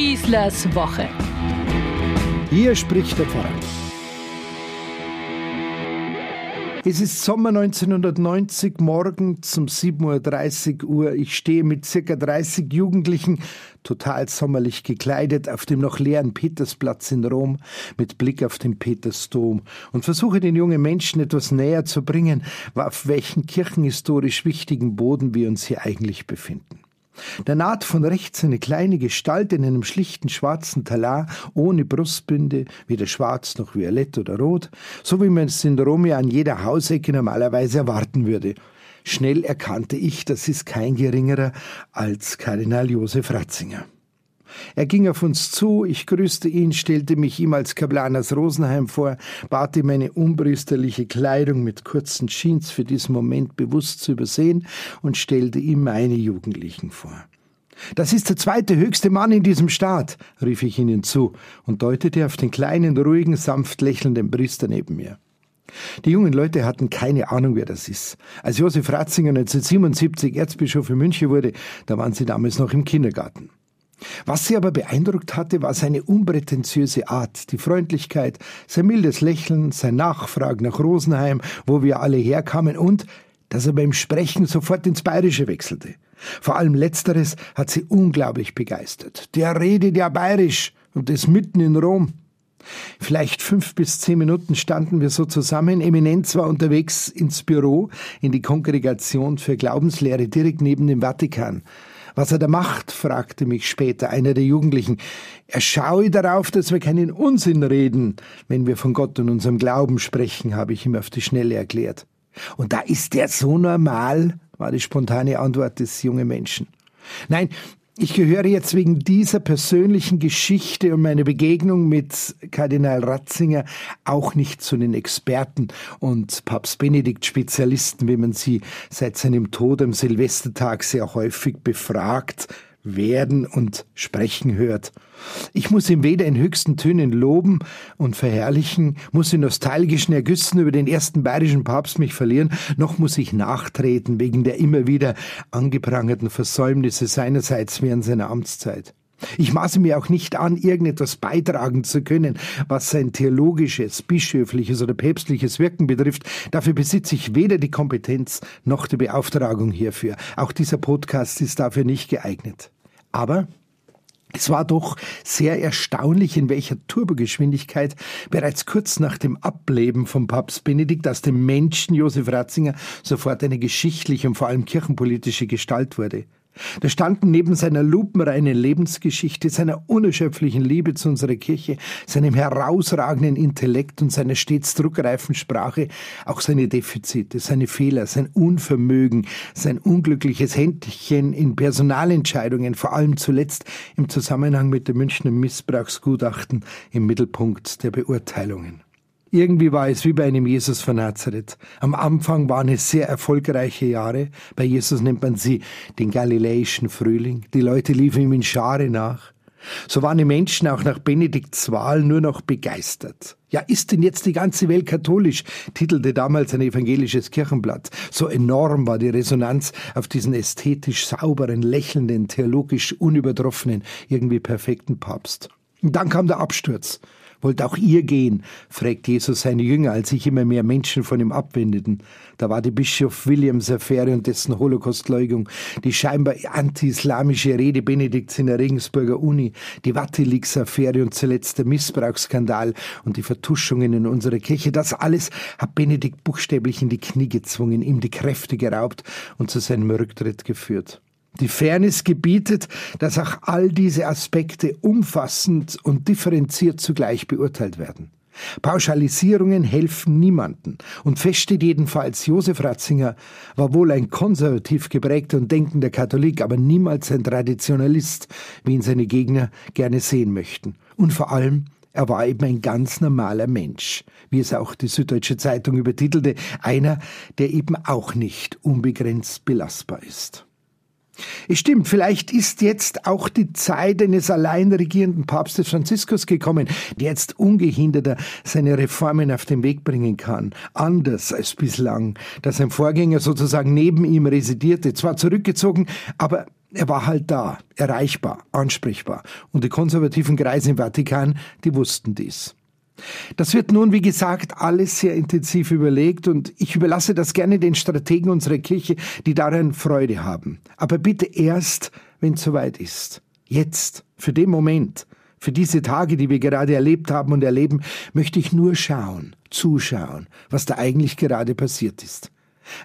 Schießlers Woche. Hier spricht der Pfarrer. Es ist Sommer 1990, morgens um 7.30 Uhr. Ich stehe mit circa 30 Jugendlichen, total sommerlich gekleidet, auf dem noch leeren Petersplatz in Rom, mit Blick auf den Petersdom und versuche den jungen Menschen etwas näher zu bringen, auf welchen kirchenhistorisch wichtigen Boden wir uns hier eigentlich befinden. Da naht von rechts eine kleine Gestalt in einem schlichten schwarzen Talar, ohne Brustbinde, weder schwarz noch violett oder rot, so wie man es in Rom ja an jeder Hausecke normalerweise erwarten würde. Schnell erkannte ich, das ist kein geringerer als Kardinal Josef Ratzinger. Er ging auf uns zu, ich grüßte ihn, stellte mich ihm als Kaplan aus Rosenheim vor, bat ihm meine unpriesterliche Kleidung mit kurzen Jeans für diesen Moment bewusst zu übersehen und stellte ihm meine Jugendlichen vor. Das ist der zweite höchste Mann in diesem Staat, rief ich ihnen zu und deutete auf den kleinen, ruhigen, sanft lächelnden Priester neben mir. Die jungen Leute hatten keine Ahnung, wer das ist. Als Josef Ratzinger 1977 Erzbischof in München wurde, da waren sie damals noch im Kindergarten. Was sie aber beeindruckt hatte, war seine unprätentiöse Art, die Freundlichkeit, sein mildes Lächeln, sein Nachfragen nach Rosenheim, wo wir alle herkamen und dass er beim Sprechen sofort ins Bayerische wechselte. Vor allem letzteres hat sie unglaublich begeistert. Der redet ja bayerisch und das mitten in Rom. Vielleicht fünf bis zehn Minuten standen wir so zusammen. Eminenz war unterwegs ins Büro, in die Kongregation für Glaubenslehre direkt neben dem Vatikan. Was er da macht, fragte mich später einer der Jugendlichen. Er schaue darauf, dass wir keinen Unsinn reden, wenn wir von Gott und unserem Glauben sprechen, habe ich ihm auf die Schnelle erklärt. Und da ist der so normal, war die spontane Antwort des jungen Menschen. Nein, ich gehöre jetzt wegen dieser persönlichen Geschichte und meiner Begegnung mit Kardinal Ratzinger auch nicht zu den Experten und Papst Benedikt Spezialisten, wie man sie seit seinem Tod am Silvestertag sehr häufig befragt, werden und sprechen hört. Ich muss ihn weder in höchsten Tönen loben und verherrlichen, muss in nostalgischen Ergüssen über den ersten bayerischen Papst mich verlieren, noch muss ich nachtreten wegen der immer wieder angeprangerten Versäumnisse seinerseits während seiner Amtszeit. Ich maße mir auch nicht an, irgendetwas beitragen zu können, was sein theologisches, bischöfliches oder päpstliches Wirken betrifft. Dafür besitze ich weder die Kompetenz noch die Beauftragung hierfür. Auch dieser Podcast ist dafür nicht geeignet. Aber es war doch sehr erstaunlich, in welcher Turbogeschwindigkeit bereits kurz nach dem Ableben von Papst Benedikt aus dem Menschen Josef Ratzinger sofort eine geschichtliche und vor allem kirchenpolitische Gestalt wurde. Da standen neben seiner lupenreinen Lebensgeschichte, seiner unerschöpflichen Liebe zu unserer Kirche, seinem herausragenden Intellekt und seiner stets druckreifen Sprache auch seine Defizite, seine Fehler, sein Unvermögen, sein unglückliches Händchen in Personalentscheidungen, vor allem zuletzt im Zusammenhang mit dem Münchner Missbrauchsgutachten im Mittelpunkt der Beurteilungen. Irgendwie war es wie bei einem Jesus von Nazareth. Am Anfang waren es sehr erfolgreiche Jahre. Bei Jesus nennt man sie den galiläischen Frühling. Die Leute liefen ihm in Schare nach. So waren die Menschen auch nach Benedikts Wahl nur noch begeistert. Ja, ist denn jetzt die ganze Welt katholisch? titelte damals ein evangelisches Kirchenblatt. So enorm war die Resonanz auf diesen ästhetisch sauberen, lächelnden, theologisch unübertroffenen, irgendwie perfekten Papst. Und dann kam der Absturz. Wollt auch ihr gehen? fragt Jesus seine Jünger, als sich immer mehr Menschen von ihm abwendeten. Da war die Bischof Williams Affäre und dessen Holocaustleugung, die scheinbar anti-islamische Rede Benedikts in der Regensburger Uni, die Watilix-Affäre und zuletzt der Missbrauchsskandal und die Vertuschungen in unserer Kirche. Das alles hat Benedikt buchstäblich in die Knie gezwungen, ihm die Kräfte geraubt und zu seinem Rücktritt geführt. Die Fairness gebietet, dass auch all diese Aspekte umfassend und differenziert zugleich beurteilt werden. Pauschalisierungen helfen niemanden. Und fest steht jedenfalls, Josef Ratzinger war wohl ein konservativ geprägter und denkender Katholik, aber niemals ein Traditionalist, wie ihn seine Gegner gerne sehen möchten. Und vor allem, er war eben ein ganz normaler Mensch, wie es auch die Süddeutsche Zeitung übertitelte, einer, der eben auch nicht unbegrenzt belastbar ist. Es stimmt, vielleicht ist jetzt auch die Zeit eines allein regierenden Papstes Franziskus gekommen, der jetzt ungehinderter seine Reformen auf den Weg bringen kann. Anders als bislang, dass sein Vorgänger sozusagen neben ihm residierte, zwar zurückgezogen, aber Er war halt da, erreichbar, ansprechbar. Und die konservativen Kreise im Vatikan, die wussten dies. Das wird nun, wie gesagt, alles sehr intensiv überlegt und ich überlasse das gerne den Strategen unserer Kirche, die daran Freude haben. Aber bitte erst, wenn es soweit ist. Jetzt, für den Moment, für diese Tage, die wir gerade erlebt haben und erleben, möchte ich nur schauen, zuschauen, was da eigentlich gerade passiert ist.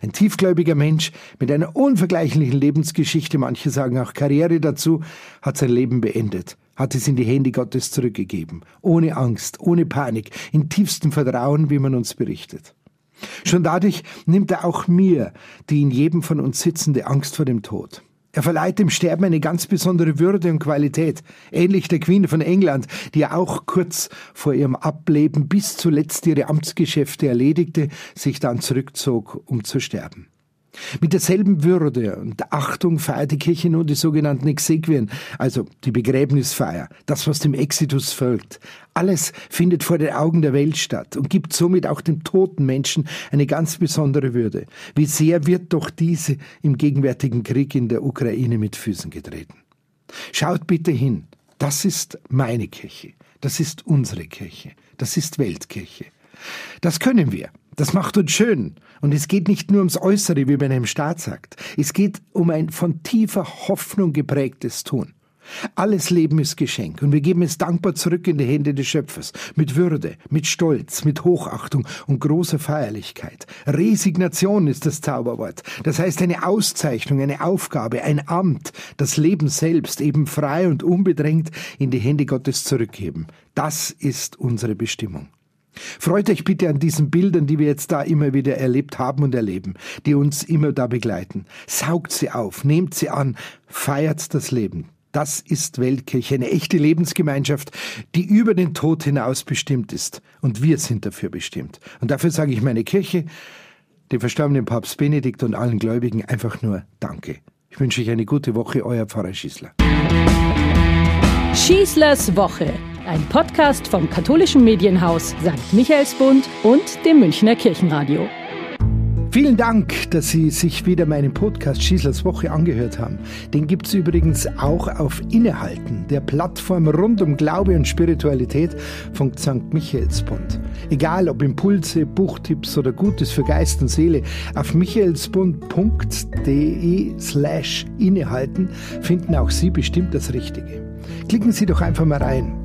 Ein tiefgläubiger Mensch mit einer unvergleichlichen Lebensgeschichte, manche sagen auch Karriere dazu, hat sein Leben beendet hat es in die Hände Gottes zurückgegeben, ohne Angst, ohne Panik, in tiefstem Vertrauen, wie man uns berichtet. Schon dadurch nimmt er auch mir, die in jedem von uns sitzende Angst vor dem Tod. Er verleiht dem Sterben eine ganz besondere Würde und Qualität, ähnlich der Queen von England, die ja auch kurz vor ihrem Ableben bis zuletzt ihre Amtsgeschäfte erledigte, sich dann zurückzog, um zu sterben. Mit derselben Würde und Achtung feiert die Kirche nun die sogenannten Exequien, also die Begräbnisfeier, das, was dem Exitus folgt. Alles findet vor den Augen der Welt statt und gibt somit auch dem toten Menschen eine ganz besondere Würde. Wie sehr wird doch diese im gegenwärtigen Krieg in der Ukraine mit Füßen getreten. Schaut bitte hin, das ist meine Kirche, das ist unsere Kirche, das ist Weltkirche. Das können wir. Das macht uns schön. Und es geht nicht nur ums Äußere, wie man im Staat sagt. Es geht um ein von tiefer Hoffnung geprägtes Tun. Alles Leben ist Geschenk und wir geben es dankbar zurück in die Hände des Schöpfers. Mit Würde, mit Stolz, mit Hochachtung und großer Feierlichkeit. Resignation ist das Zauberwort. Das heißt eine Auszeichnung, eine Aufgabe, ein Amt, das Leben selbst eben frei und unbedrängt in die Hände Gottes zurückgeben. Das ist unsere Bestimmung. Freut euch bitte an diesen Bildern, die wir jetzt da immer wieder erlebt haben und erleben, die uns immer da begleiten. Saugt sie auf, nehmt sie an, feiert das Leben. Das ist Weltkirche, eine echte Lebensgemeinschaft, die über den Tod hinaus bestimmt ist. Und wir sind dafür bestimmt. Und dafür sage ich meine Kirche, dem verstorbenen Papst Benedikt und allen Gläubigen einfach nur Danke. Ich wünsche euch eine gute Woche, euer Pfarrer Schießler. Schießlers Woche ein Podcast vom katholischen Medienhaus St. Michaelsbund und dem Münchner Kirchenradio. Vielen Dank, dass Sie sich wieder meinen Podcast Schießlers Woche angehört haben. Den gibt es übrigens auch auf Innehalten, der Plattform rund um Glaube und Spiritualität von St. Michaelsbund. Egal ob Impulse, Buchtipps oder Gutes für Geist und Seele, auf michaelsbund.de slash innehalten finden auch Sie bestimmt das Richtige. Klicken Sie doch einfach mal rein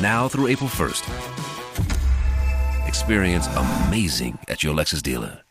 now through April 1st. Experience amazing at your Lexus dealer.